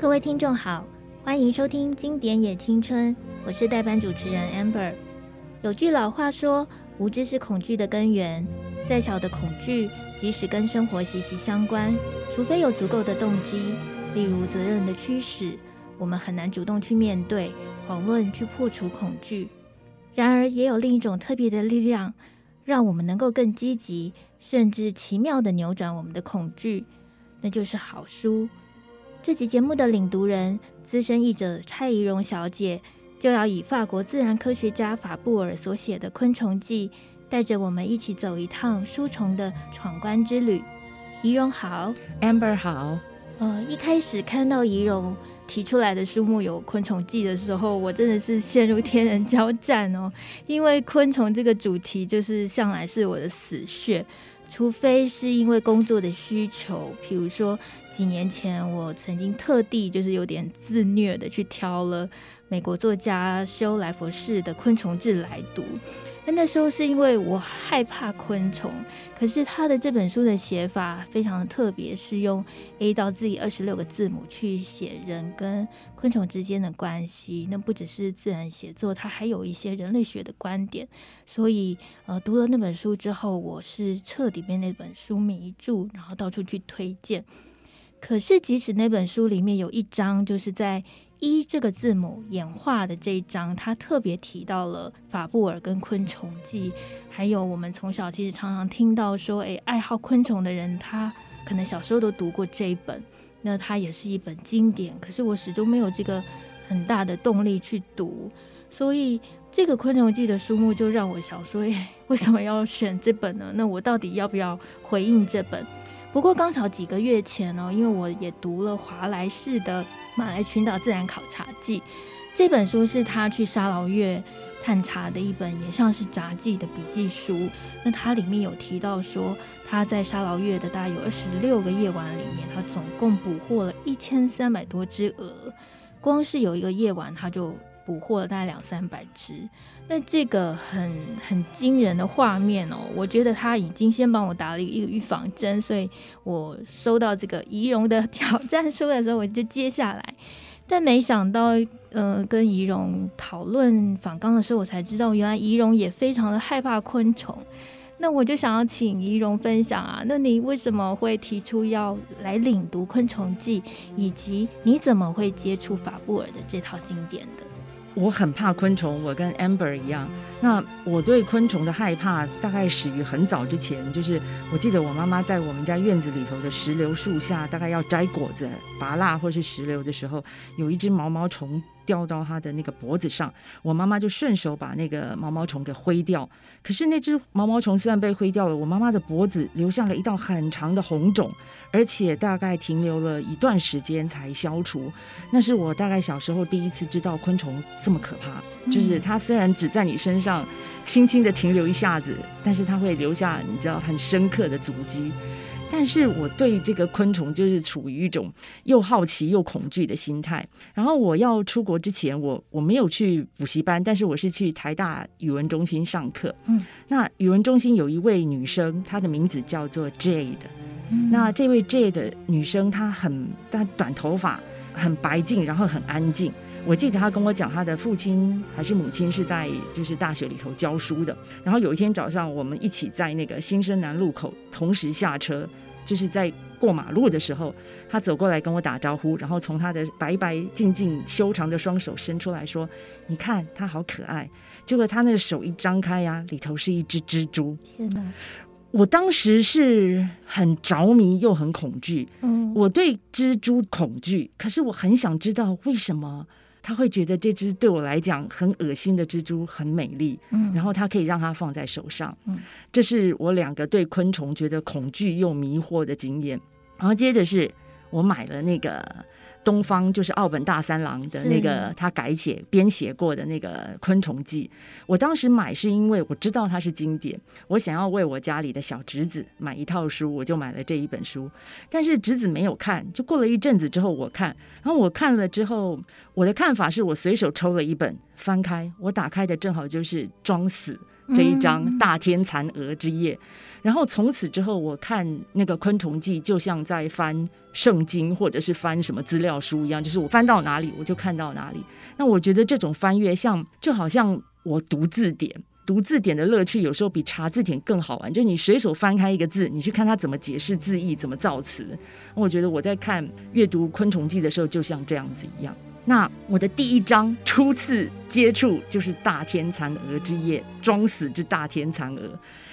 各位听众好，欢迎收听《经典也青春》，我是代班主持人 Amber。有句老话说，无知是恐惧的根源。再小的恐惧，即使跟生活息息相关，除非有足够的动机，例如责任的驱使，我们很难主动去面对，遑论去破除恐惧。然而，也有另一种特别的力量，让我们能够更积极，甚至奇妙地扭转我们的恐惧，那就是好书。这集节目的领读人，资深译者蔡怡蓉小姐，就要以法国自然科学家法布尔所写的《昆虫记》，带着我们一起走一趟书虫的闯关之旅。宜蓉好，Amber 好。呃，一开始看到怡容提出来的书目有《昆虫记》的时候，我真的是陷入天人交战哦，因为昆虫这个主题就是向来是我的死穴。除非是因为工作的需求，比如说几年前我曾经特地就是有点自虐的去挑了美国作家休莱佛士的《昆虫志》来读。那时候是因为我害怕昆虫，可是他的这本书的写法非常的特别，是用 A 到 Z 二十六个字母去写人跟昆虫之间的关系。那不只是自然写作，它还有一些人类学的观点。所以，呃，读了那本书之后，我是彻底被那本书迷住，然后到处去推荐。可是，即使那本书里面有一章就是在。一这个字母演化的这一章，他特别提到了法布尔跟昆虫记，还有我们从小其实常常听到说，诶，爱好昆虫的人，他可能小时候都读过这一本，那它也是一本经典。可是我始终没有这个很大的动力去读，所以这个昆虫记的书目就让我想说，诶，为什么要选这本呢？那我到底要不要回应这本？不过刚巧几个月前呢，因为我也读了华莱士的《马来群岛自然考察记》这本书，是他去沙劳越探查的一本，也像是札记的笔记书。那它里面有提到说，他在沙劳越的大概有二十六个夜晚里面，他总共捕获了一千三百多只鹅，光是有一个夜晚他就。捕获了大概两三百只，那这个很很惊人的画面哦，我觉得他已经先帮我打了一个预防针，所以我收到这个仪容的 挑战书的时候，我就接下来，但没想到，呃，跟仪容讨论访纲的时候，我才知道原来仪容也非常的害怕昆虫，那我就想要请仪容分享啊，那你为什么会提出要来领读《昆虫记》，以及你怎么会接触法布尔的这套经典的？我很怕昆虫，我跟 Amber 一样。那我对昆虫的害怕大概始于很早之前，就是我记得我妈妈在我们家院子里头的石榴树下，大概要摘果子、拔蜡或是石榴的时候，有一只毛毛虫。掉到他的那个脖子上，我妈妈就顺手把那个毛毛虫给挥掉。可是那只毛毛虫虽然被挥掉了，我妈妈的脖子留下了一道很长的红肿，而且大概停留了一段时间才消除。那是我大概小时候第一次知道昆虫这么可怕，就是它虽然只在你身上轻轻的停留一下子，但是它会留下你知道很深刻的足迹。但是我对这个昆虫就是处于一种又好奇又恐惧的心态。然后我要出国之前，我我没有去补习班，但是我是去台大语文中心上课。嗯，那语文中心有一位女生，她的名字叫做 Jade。嗯，那这位 Jade 的女生，她很她短头发，很白净，然后很安静。我记得他跟我讲，他的父亲还是母亲是在就是大学里头教书的。然后有一天早上，我们一起在那个新生南路口同时下车，就是在过马路的时候，他走过来跟我打招呼，然后从他的白白净净修长的双手伸出来说：“你看他好可爱。”结果他那个手一张开呀，里头是一只蜘蛛。天哪！我当时是很着迷又很恐惧。嗯，我对蜘蛛恐惧，可是我很想知道为什么。他会觉得这只对我来讲很恶心的蜘蛛很美丽，嗯，然后他可以让它放在手上，嗯，这是我两个对昆虫觉得恐惧又迷惑的经验。然后接着是我买了那个。东方就是奥本大三郎的那个，他改写编写过的那个《昆虫记》。我当时买是因为我知道它是经典，我想要为我家里的小侄子买一套书，我就买了这一本书。但是侄子没有看，就过了一阵子之后我看，然后我看了之后，我的看法是我随手抽了一本，翻开，我打开的正好就是装死。这一章《大天蚕蛾之夜》，然后从此之后，我看那个《昆虫记》就像在翻圣经或者是翻什么资料书一样，就是我翻到哪里我就看到哪里。那我觉得这种翻阅像就好像我读字典。读字典的乐趣有时候比查字典更好玩，就是你随手翻开一个字，你去看它怎么解释字义，怎么造词。我觉得我在看阅读《昆虫记》的时候，就像这样子一样。那我的第一章初次接触就是《大天蚕蛾之夜》，装死之大天蚕蛾。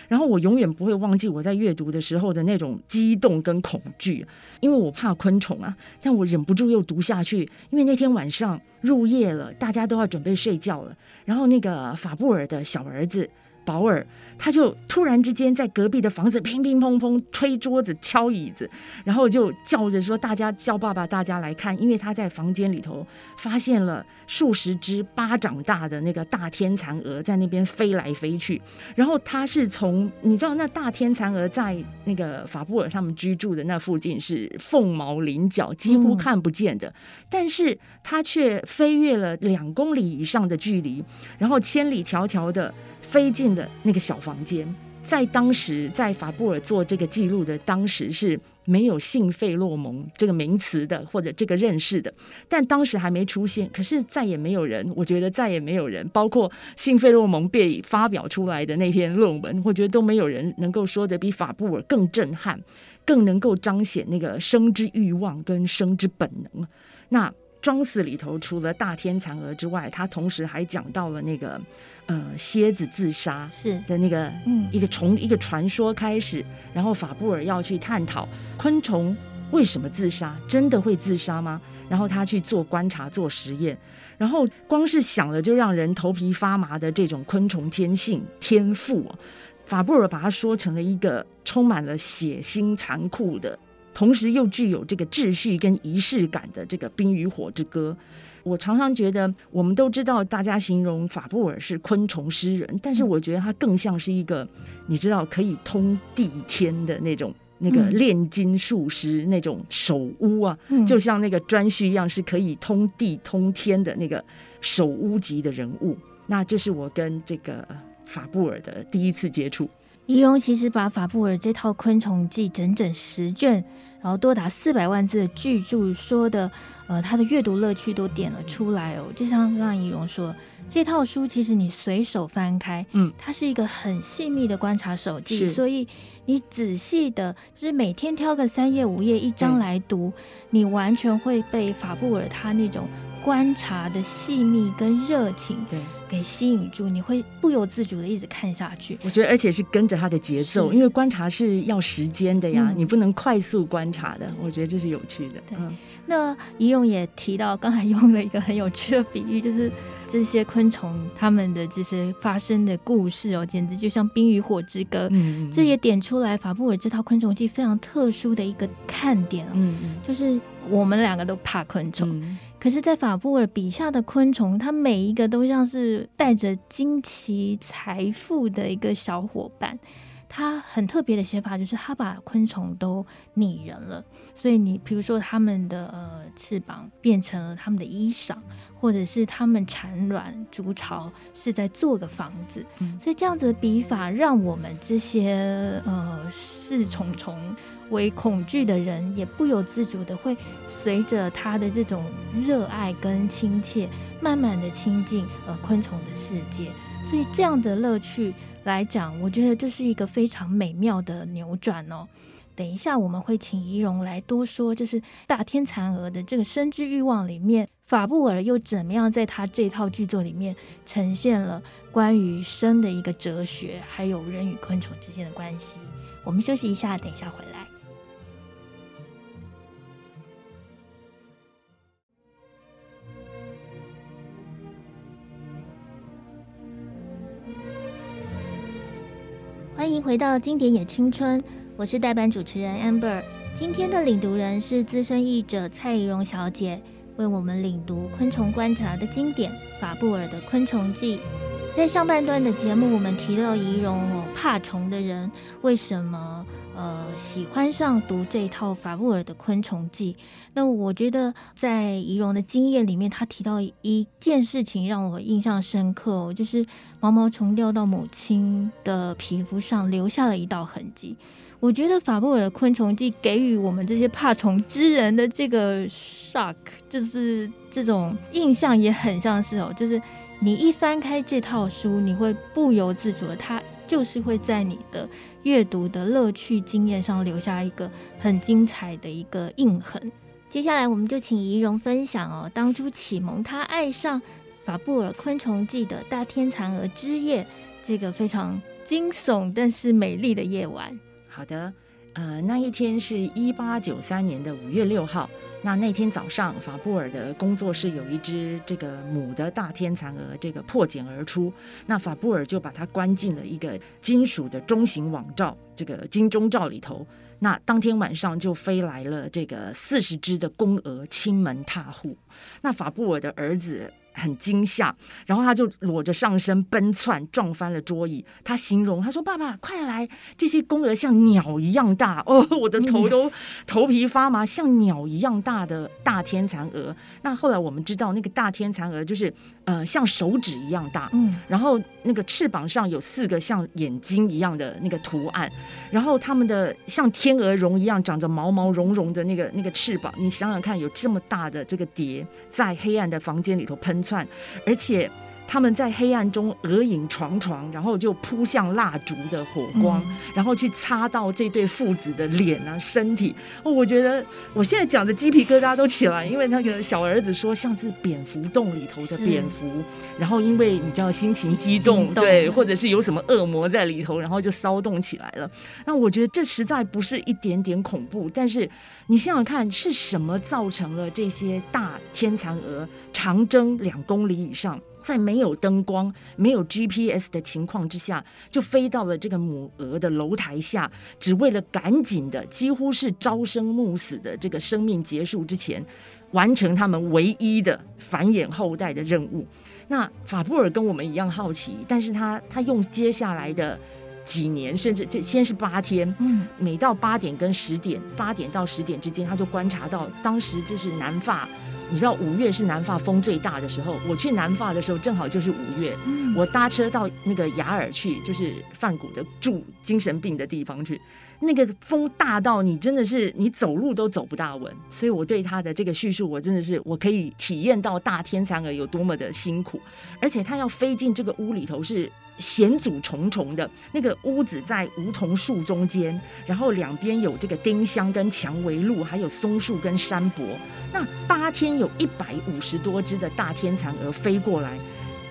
然后我永远不会忘记我在阅读的时候的那种激动跟恐惧，因为我怕昆虫啊，但我忍不住又读下去，因为那天晚上入夜了，大家都要准备睡觉了，然后那个法布尔的小儿子。保尔，他就突然之间在隔壁的房子乒乒乓乓推桌子敲椅子，然后就叫着说：“大家叫爸爸，大家来看！”因为他在房间里头发现了数十只巴掌大的那个大天蚕蛾在那边飞来飞去。然后他是从你知道，那大天蚕蛾在那个法布尔他们居住的那附近是凤毛麟角，几乎看不见的，嗯、但是他却飞越了两公里以上的距离，然后千里迢迢的。飞进的那个小房间，在当时，在法布尔做这个记录的当时是没有性费洛蒙这个名词的，或者这个认识的，但当时还没出现。可是再也没有人，我觉得再也没有人，包括性费洛蒙被发表出来的那篇论文，我觉得都没有人能够说得比法布尔更震撼，更能够彰显那个生之欲望跟生之本能。那。装死里头除了大天蚕蛾之外，他同时还讲到了那个呃蝎子自杀是的那个嗯一个从一个传说开始，然后法布尔要去探讨昆虫为什么自杀，真的会自杀吗？然后他去做观察做实验，然后光是想了就让人头皮发麻的这种昆虫天性天赋，法布尔把它说成了一个充满了血腥残酷的。同时又具有这个秩序跟仪式感的这个《冰与火之歌》，我常常觉得，我们都知道大家形容法布尔是昆虫诗人，但是我觉得他更像是一个，你知道可以通地天的那种那个炼金术师那种守屋啊，就像那个颛顼一样，是可以通地通天的那个守屋级的人物。那这是我跟这个法布尔的第一次接触。宜容其实把法布尔这套《昆虫记》整整十卷，然后多达四百万字的巨著，说的，呃，他的阅读乐趣都点了出来哦。就像刚刚仪容说，这套书其实你随手翻开，嗯，它是一个很细密的观察手记，所以你仔细的，就是每天挑个三页五页一章来读，你完全会被法布尔他那种。观察的细密跟热情，对，给吸引住，你会不由自主的一直看下去。我觉得，而且是跟着他的节奏，因为观察是要时间的呀，嗯、你不能快速观察的。我觉得这是有趣的。对，嗯、那仪容也提到，刚才用了一个很有趣的比喻，就是这些昆虫它们的这些发生的故事哦，简直就像《冰与火之歌》。嗯，这也点出来法布尔这套《昆虫记》非常特殊的一个看点嗯，就是我们两个都怕昆虫。可是，在法布尔笔下的昆虫，它每一个都像是带着惊奇财富的一个小伙伴。他很特别的写法，就是他把昆虫都拟人了，所以你比如说他们的呃翅膀变成了他们的衣裳，或者是他们产卵筑巢是在做个房子，嗯、所以这样子的笔法让我们这些呃视虫虫为恐惧的人，也不由自主的会随着他的这种热爱跟亲切，慢慢的亲近呃昆虫的世界，所以这样的乐趣。来讲，我觉得这是一个非常美妙的扭转哦。等一下，我们会请怡容来多说，就是大天蚕蛾的这个生之欲望里面，法布尔又怎么样在他这套剧作里面呈现了关于生的一个哲学，还有人与昆虫之间的关系。我们休息一下，等一下回来。欢迎回到经典也青春，我是代班主持人 Amber。今天的领读人是资深译者蔡怡蓉小姐，为我们领读昆虫观察的经典法布尔的《昆虫记》。在上半段的节目，我们提到仪容哦，怕虫的人为什么呃喜欢上读这一套法布尔的《昆虫记》？那我觉得在仪容的经验里面，他提到一件事情让我印象深刻哦，就是毛毛虫掉到母亲的皮肤上，留下了一道痕迹。我觉得法布尔的《昆虫记》给予我们这些怕虫之人的这个 shock，就是这种印象也很像是哦，就是。你一翻开这套书，你会不由自主的，它就是会在你的阅读的乐趣经验上留下一个很精彩的一个印痕。接下来，我们就请仪容分享哦，当初启蒙他爱上法布尔《昆虫记》的大天蚕蛾之夜，这个非常惊悚但是美丽的夜晚。好的，呃，那一天是一八九三年的五月六号。那那天早上，法布尔的工作室有一只这个母的大天蚕蛾，这个破茧而出。那法布尔就把它关进了一个金属的中型网罩，这个金钟罩里头。那当天晚上就飞来了这个四十只的公鹅，倾门踏户。那法布尔的儿子。很惊吓，然后他就裸着上身奔窜，撞翻了桌椅。他形容他说：“爸爸，快来！这些公鹅像鸟一样大 哦，我的头都 头皮发麻，像鸟一样大的大天蚕蛾。”那后来我们知道，那个大天蚕蛾就是呃像手指一样大，嗯，然后那个翅膀上有四个像眼睛一样的那个图案，然后它们的像天鹅绒一样长着毛毛茸茸的那个那个翅膀。你想想看，有这么大的这个蝶在黑暗的房间里头喷。串，而且他们在黑暗中蛾影幢幢，然后就扑向蜡烛的火光，嗯、然后去擦到这对父子的脸啊、身体。哦，我觉得我现在讲的鸡皮疙瘩都起来，因为那个小儿子说像是蝙蝠洞里头的蝙蝠，然后因为你知道心情激动，激动，对，或者是有什么恶魔在里头，然后就骚动起来了。那我觉得这实在不是一点点恐怖，但是。你想想看，是什么造成了这些大天蚕蛾长征两公里以上，在没有灯光、没有 GPS 的情况之下，就飞到了这个母鹅的楼台下，只为了赶紧的，几乎是朝生暮死的这个生命结束之前，完成他们唯一的繁衍后代的任务。那法布尔跟我们一样好奇，但是他他用接下来的。几年，甚至这先是八天，嗯，每到八点跟十点，八点到十点之间，他就观察到，当时就是南法，你知道五月是南法风最大的时候。我去南法的时候，正好就是五月，嗯，我搭车到那个雅尔去，就是梵谷的住精神病的地方去，那个风大到你真的是你走路都走不大稳。所以我对他的这个叙述，我真的是我可以体验到大天蚕蛾有多么的辛苦，而且它要飞进这个屋里头是。险阻重重的那个屋子在梧桐树中间，然后两边有这个丁香跟蔷薇路，还有松树跟山柏。那八天有一百五十多只的大天蚕蛾飞过来。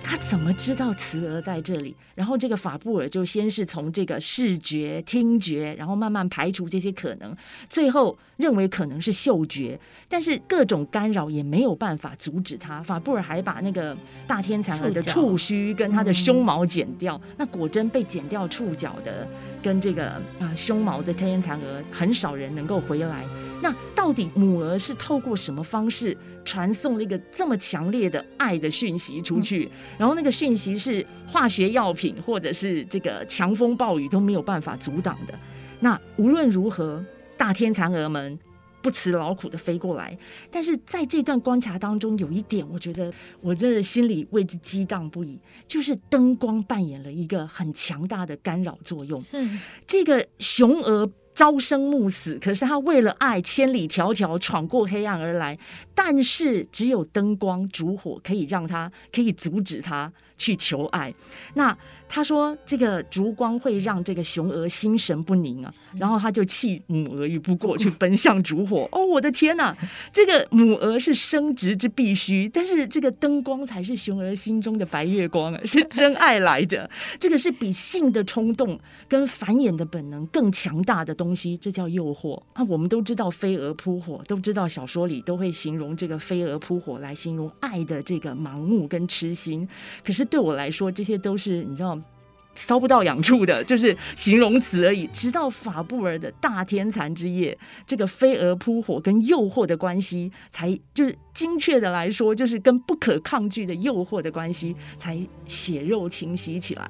他怎么知道雌蛾在这里？然后这个法布尔就先是从这个视觉、听觉，然后慢慢排除这些可能，最后认为可能是嗅觉。但是各种干扰也没有办法阻止他。法布尔还把那个大天蚕蛾的触须跟它的胸毛剪掉。那果真被剪掉触角的跟这个啊、胸毛的天蚕蛾，很少人能够回来。那到底母蛾是透过什么方式传送了一个这么强烈的爱的讯息出去？然后那个讯息是化学药品或者是这个强风暴雨都没有办法阻挡的。那无论如何，大天蚕蛾们不辞劳苦的飞过来。但是在这段观察当中，有一点我觉得我真的心里为之激荡不已，就是灯光扮演了一个很强大的干扰作用。是，这个雄蛾。朝生暮死，可是他为了爱，千里迢迢闯过黑暗而来。但是只有灯光烛火可以让他，可以阻止他去求爱。那。他说：“这个烛光会让这个雄鹅心神不宁啊，然后他就弃母鹅于不顾，去奔向烛火。哦，我的天哪！这个母鹅是生殖之必须，但是这个灯光才是雄鹅心中的白月光啊，是真爱来着。这个是比性的冲动跟繁衍的本能更强大的东西，这叫诱惑啊。我们都知道飞蛾扑火，都知道小说里都会形容这个飞蛾扑火来形容爱的这个盲目跟痴心。可是对我来说，这些都是你知道。”搔不到痒处的，就是形容词而已。直到法布尔的大天蚕之夜，这个飞蛾扑火跟诱惑的关系，才就是精确的来说，就是跟不可抗拒的诱惑的关系，才血肉清晰起来。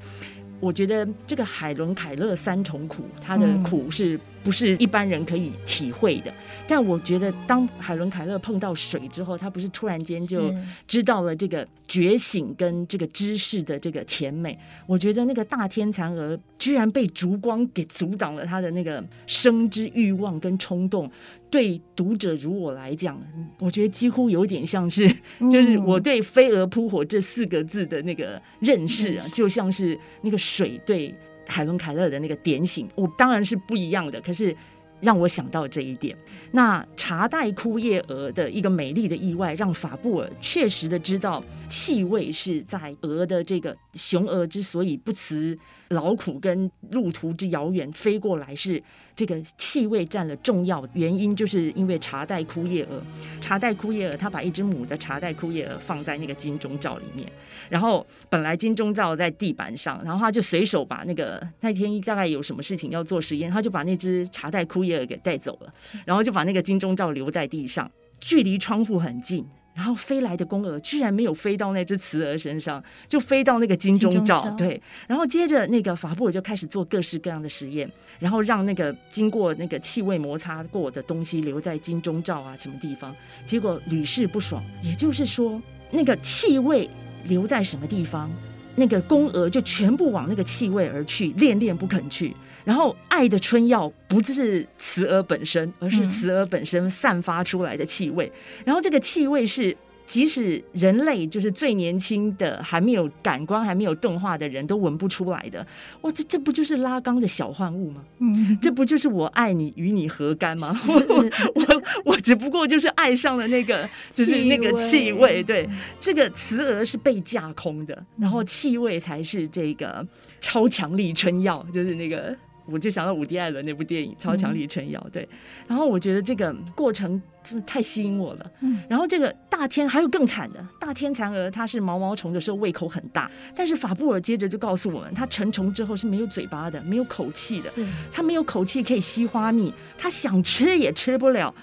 我觉得这个海伦凯勒三重苦，他的苦是不是一般人可以体会的？但我觉得，当海伦凯勒碰到水之后，他不是突然间就知道了这个觉醒跟这个知识的这个甜美。我觉得那个大天蚕蛾居然被烛光给阻挡了他的那个生之欲望跟冲动。对读者如我来讲，我觉得几乎有点像是，就是我对“飞蛾扑火”这四个字的那个认识啊，就像是那个水对海伦凯勒的那个点醒。我当然是不一样的，可是让我想到这一点。那茶带枯叶蛾的一个美丽的意外，让法布尔确实的知道，气味是在蛾的这个雄蛾之所以不辞劳苦跟路途之遥远飞过来，是这个气味占了重要原因，就是因为茶袋枯叶蛾。茶袋枯叶蛾，他把一只母的茶袋枯叶蛾放在那个金钟罩里面，然后本来金钟罩在地板上，然后他就随手把那个那天大概有什么事情要做实验，他就把那只茶袋枯叶蛾给带走了，然后就把那个金钟罩留在地上，距离窗户很近。然后飞来的公鹅居然没有飞到那只雌鹅身上，就飞到那个金钟罩。对，然后接着那个法布尔就开始做各式各样的实验，然后让那个经过那个气味摩擦过的东西留在金钟罩啊什么地方，结果屡试不爽。也就是说，那个气味留在什么地方，那个公鹅就全部往那个气味而去，恋恋不肯去。然后，爱的春药不是雌蛾本身，而是雌蛾本身散发出来的气味。嗯、然后，这个气味是即使人类就是最年轻的、还没有感官、还没有动化的人都闻不出来的。哇，这这不就是拉缸的小幻物吗？嗯，这不就是我爱你与你何干吗？我我我只不过就是爱上了那个，就是那个气味。对，这个雌蛾是被架空的，然后气味才是这个超强力春药，就是那个。我就想到伍迪·艾伦那部电影《超强力春药》，对，然后我觉得这个过程真的太吸引我了。嗯，然后这个大天还有更惨的大天蚕蛾，它是毛毛虫的时候胃口很大，但是法布尔接着就告诉我们，它成虫之后是没有嘴巴的，没有口气的，它没有口气可以吸花蜜，它想吃也吃不了。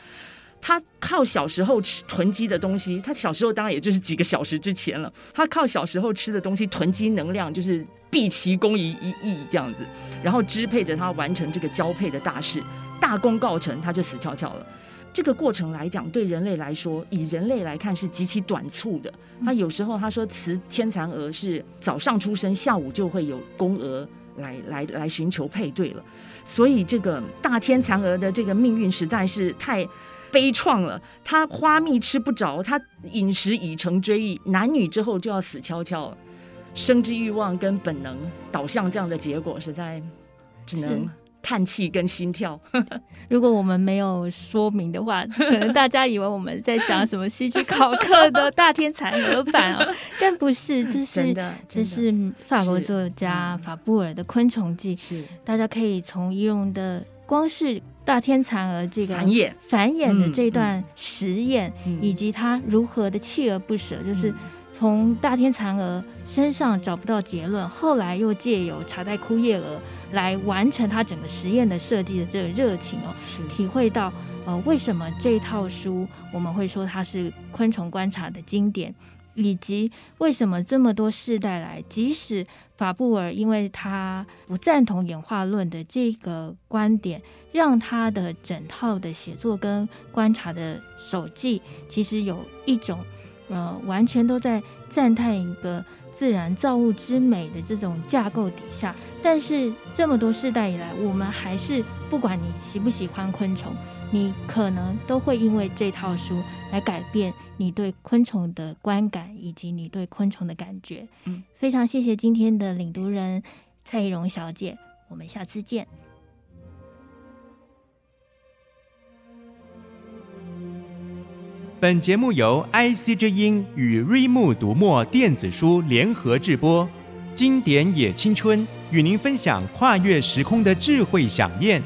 他靠小时候吃囤积的东西，他小时候当然也就是几个小时之前了。他靠小时候吃的东西囤积能量，就是毕其功于一役这样子，然后支配着他完成这个交配的大事。大功告成，他就死翘翘了。这个过程来讲，对人类来说，以人类来看是极其短促的。他有时候他说，雌天蚕蛾是早上出生，下午就会有公蛾来来来寻求配对了。所以这个大天蚕蛾的这个命运实在是太。悲怆了，他花蜜吃不着，他饮食已成追忆，男女之后就要死翘翘，生之欲望跟本能导向这样的结果，实在只能叹气跟心跳。如果我们没有说明的话，可能大家以为我们在讲什么戏剧考克的大天蚕蛾版哦，但不是，这是这是法国作家法布尔的《昆虫记》，是。大家可以从仪容的光是。大天蚕蛾这个繁衍繁衍的这段实验，嗯嗯、以及它如何的锲而不舍，嗯、就是从大天蚕蛾身上找不到结论，后来又借由茶袋枯叶蛾来完成它整个实验的设计的这个热情哦，体会到呃为什么这套书我们会说它是昆虫观察的经典。以及为什么这么多世代来，即使法布尔因为他不赞同演化论的这个观点，让他的整套的写作跟观察的手记，其实有一种呃完全都在赞叹一个自然造物之美的这种架构底下，但是这么多世代以来，我们还是不管你喜不喜欢昆虫。你可能都会因为这套书来改变你对昆虫的观感，以及你对昆虫的感觉。嗯，非常谢谢今天的领读人蔡依荣小姐，我们下次见。本节目由 IC 之音与瑞木读墨电子书联合制播，经典也青春与您分享跨越时空的智慧饗宴。